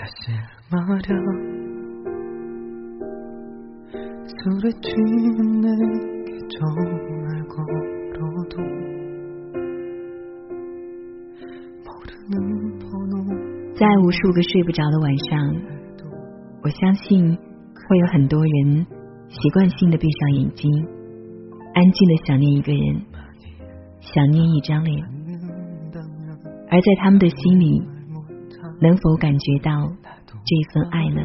사실 말야 술에 취한 내게 전화를 걸어도 모르는 번호 在无数个睡不着的晚上， 도 我相信会有很多人习惯性的闭上眼睛，安静的想念一个人， 많이 想念一张脸， 않는다면 而在他们的心里， 말 못한 能否感觉到这份爱呢？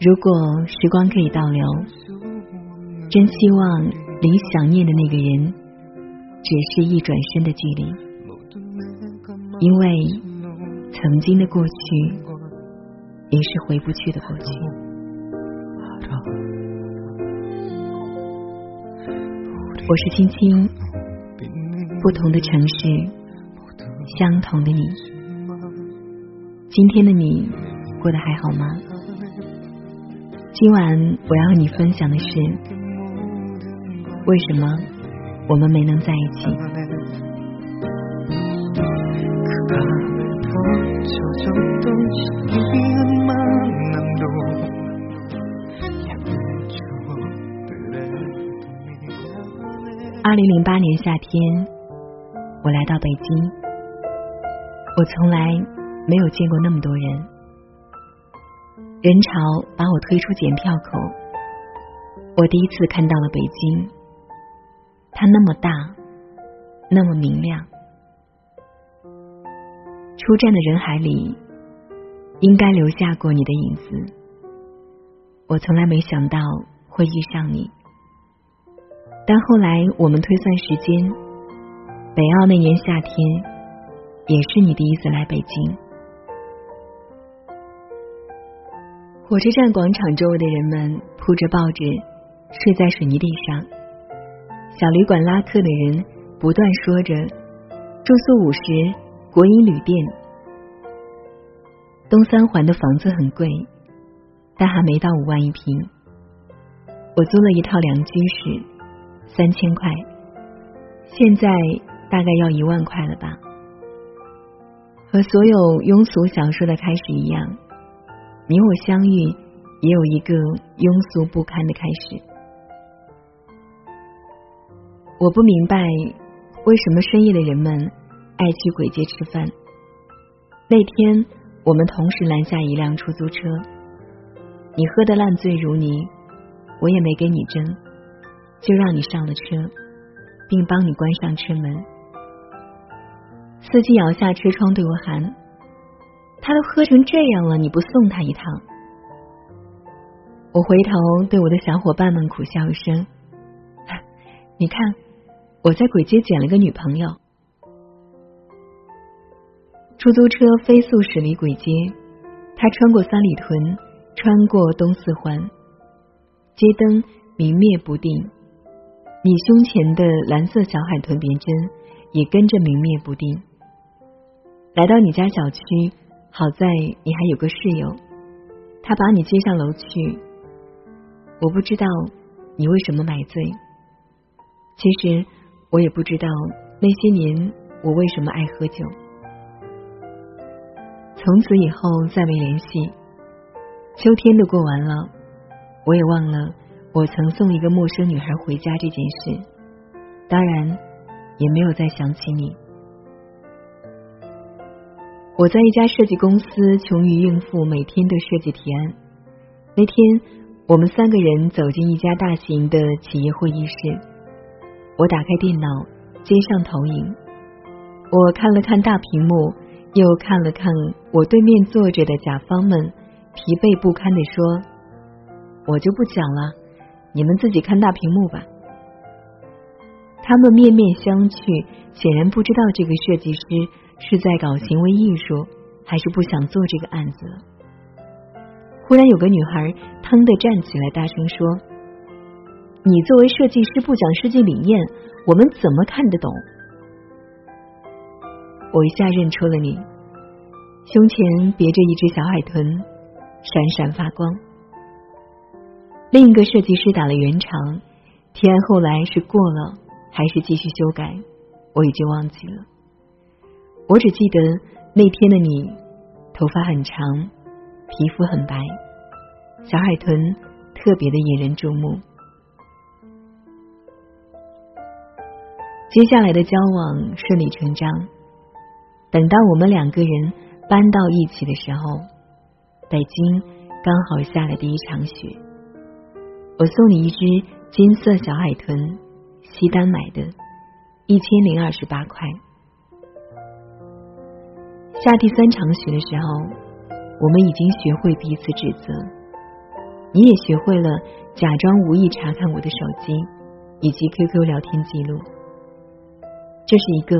如果时光可以倒流，真希望离想念的那个人只是一转身的距离。因为曾经的过去也是回不去的过去。我是青青，不同的城市。相同的你。今天的你过得还好吗？今晚我要和你分享的是为什么我们没能在一起？二零零八年夏天我来到北京。我从来没有见过那么多人，人潮把我推出检票口，我第一次看到了北京，它那么大，那么明亮。出站的人海里，应该留下过你的影子。我从来没想到会遇上你。但后来我们推算时间，北奥那年夏天，也是你第一次来北京。火车站广场周围的人们铺着报纸，睡在水泥地上。小旅馆拉客的人不断说着住宿五十，国营旅店。东三环的房子很贵，但还没到五万一平。我租了一套两居室。三千块，现在大概要一万块了吧？和所有庸俗小说的开始一样，你我相遇也有一个庸俗不堪的开始。我不明白为什么深夜的人们爱去鬼街吃饭。那天我们同时拦下一辆出租车，你喝得烂醉如泥，我也没给你争。就让你上了车，并帮你关上车门。司机摇下车窗对我喊：“他都喝成这样了，你不送他一趟？”我回头对我的小伙伴们苦笑一声：“你看，我在鬼街捡了个女朋友。”出租车飞速驶离鬼街，它穿过三里屯，穿过东四环，街灯明灭不定。你胸前的蓝色小海豚别针也跟着明灭不定。来到你家小区，好在你还有个室友，他把你接上楼去。我不知道你为什么买醉，其实我也不知道那些年我为什么爱喝酒。从此以后再没联系，秋天都过完了，我也忘了。我曾送一个陌生女孩回家这件事，当然也没有再想起你。我在一家设计公司，穷于应付每天的设计提案。那天，我们三个人走进一家大型的企业会议室，我打开电脑，接上投影，我看了看大屏幕，又看了看我对面坐着的甲方们，疲惫不堪的说：“我就不讲了。”你们自己看大屏幕吧。他们面面相觑，显然不知道这个设计师是在搞行为艺术，还是不想做这个案子了。忽然有个女孩腾的站起来，大声说：“你作为设计师不讲设计理念，我们怎么看得懂？”我一下认出了你，胸前别着一只小海豚，闪闪发光。另一个设计师打了圆场，提案后来是过了还是继续修改，我已经忘记了。我只记得那天的你，头发很长，皮肤很白，小海豚特别的引人注目。接下来的交往顺理成章。等到我们两个人搬到一起的时候，北京刚好下了第一场雪。我送你一只金色小海豚，西单买的，一千零二十八块。下第三场雪的时候，我们已经学会彼此指责，你也学会了假装无意查看我的手机以及 QQ 聊天记录。这是一个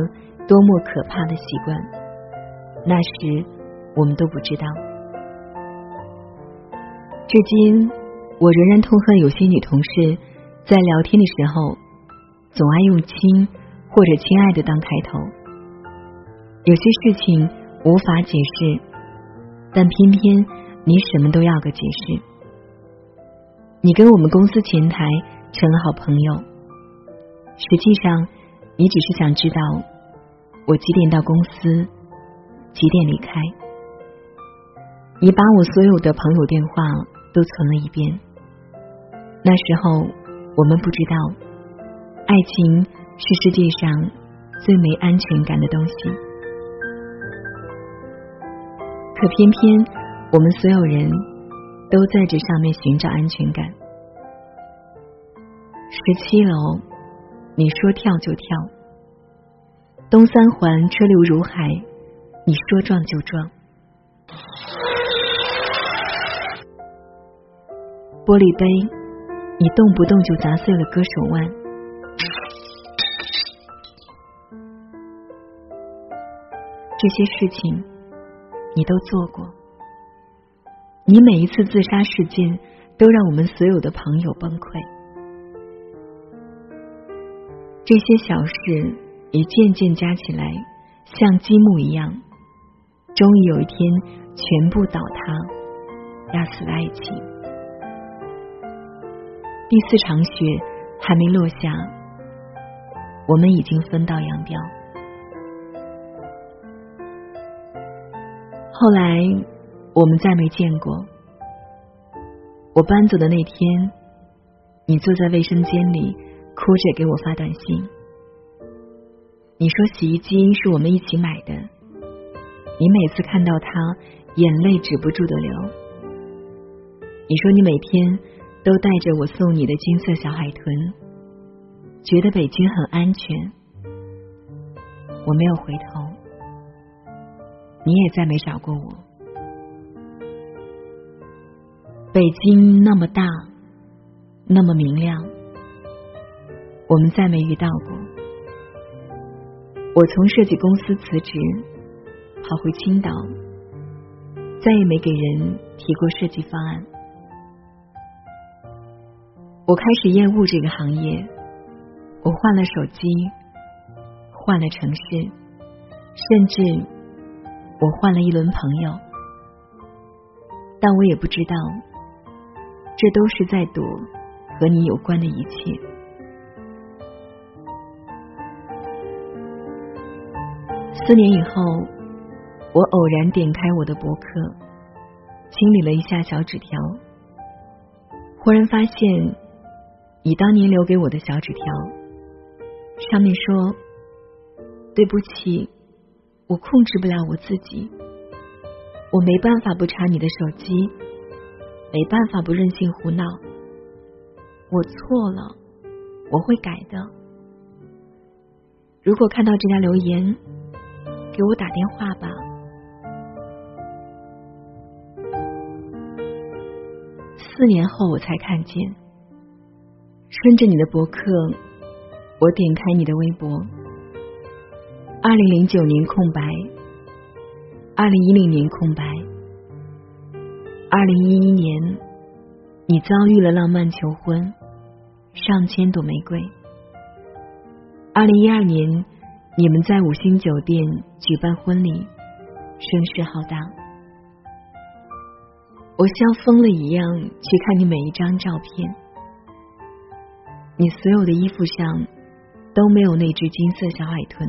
多么可怕的习惯！那时我们都不知道。至今，我仍然痛恨有些女同事在聊天的时候，总爱用“亲”或者“亲爱的”当开头。有些事情无法解释，但偏偏你什么都要个解释。你跟我们公司前台成了好朋友，实际上。你只是想知道我几点到公司，几点离开。你把我所有的朋友电话都存了一遍。那时候我们不知道，爱情是世界上最没安全感的东西。可偏偏我们所有人都在这上面寻找安全感。十七楼。你说跳就跳，东三环车流如海，你说撞就撞。玻璃杯，你动不动就砸碎了歌手腕。这些事情你都做过，你每一次自杀事件都让我们所有的朋友崩溃。这些小事也渐渐加起来，像积木一样，终于有一天全部倒塌，压死了爱情。第四场雪还没落下，我们已经分道扬镳。后来我们再没见过。我搬走的那天，你坐在卫生间里。哭着给我发短信，你说洗衣机是我们一起买的，你每次看到它，眼泪止不住的流。你说你每天都带着我送你的金色小海豚，觉得北京很安全。我没有回头，你也再没找过我。北京那么大，那么明亮。我们再没遇到过。我从设计公司辞职，跑回青岛，再也没给人提过设计方案。我开始厌恶这个行业，我换了手机，换了城市，甚至我换了一轮朋友，但我也不知道，这都是在躲和你有关的一切。四年以后，我偶然点开我的博客，清理了一下小纸条，忽然发现你当年留给我的小纸条，上面说：“对不起，我控制不了我自己，我没办法不查你的手机，没办法不任性胡闹，我错了，我会改的。如果看到这条留言。”给我打电话吧。四年后我才看见，顺着你的博客，我点开你的微博。二零零九年空白，二零一零年空白，二零一一年你遭遇了浪漫求婚，上千朵玫瑰。二零一二年。你们在五星酒店举办婚礼，声势浩大。我像疯了一样去看你每一张照片，你所有的衣服上都没有那只金色小海豚。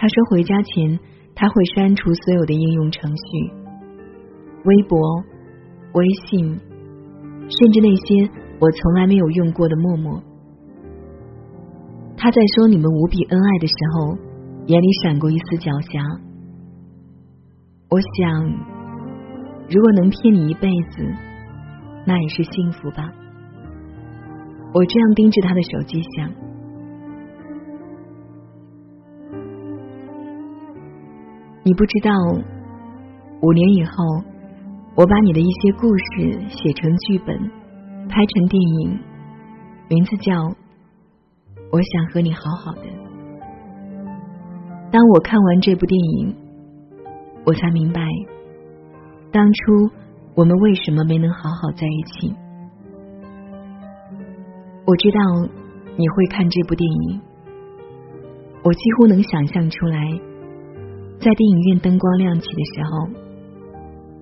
他说回家前他会删除所有的应用程序，微博、微信，甚至那些我从来没有用过的陌陌。他在说你们无比恩爱的时候，眼里闪过一丝狡黠。我想，如果能骗你一辈子，那也是幸福吧。我这样盯着他的手机想，你不知道，五年以后，我把你的一些故事写成剧本，拍成电影，名字叫《我想和你好好的》。当我看完这部电影。我才明白，当初我们为什么没能好好在一起。我知道你会看这部电影，我几乎能想象出来，在电影院灯光亮起的时候，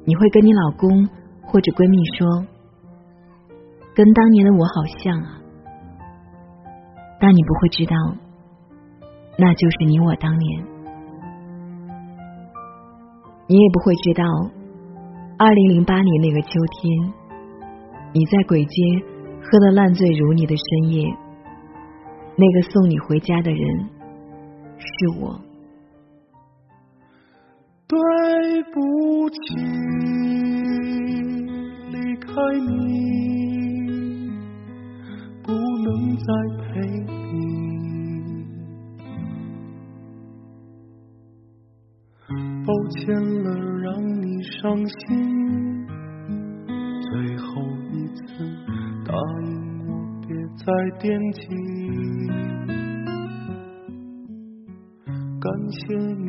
你会跟你老公或者闺蜜说：“跟当年的我好像啊。”但你不会知道，那就是你我当年。你也不会知道，二零零八年那个秋天，你在鬼街喝得烂醉如泥的深夜，那个送你回家的人是我。对不起，离开你，不能再陪你。抱歉了，让你伤心。最后一次答应我，别再惦记。感谢你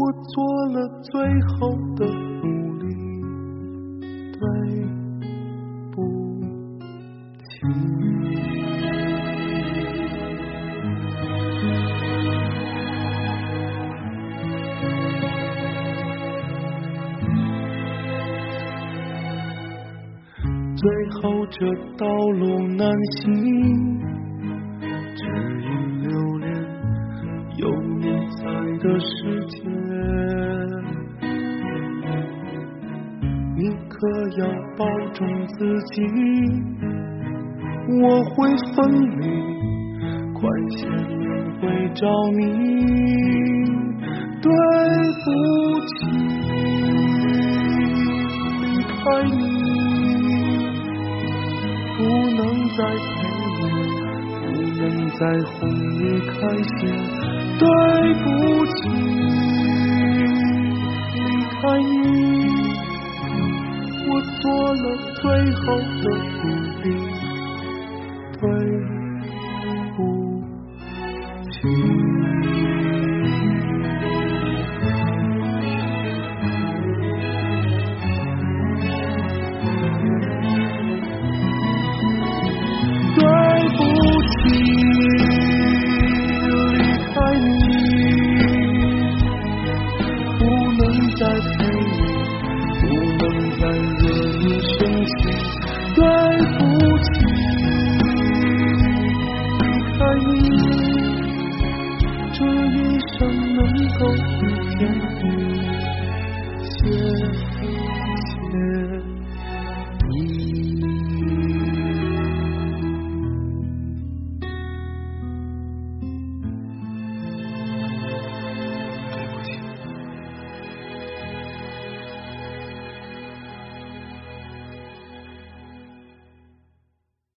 我做了最后的努力。对不起。最后这道路难行，只因留恋有你在的世界。你，我会分离，快些轮回找你。对不起，离开你。不能再陪你，不能再哄你开心。对不起，离开你，做了最后的注定，对不起。你这一生能够遇见你。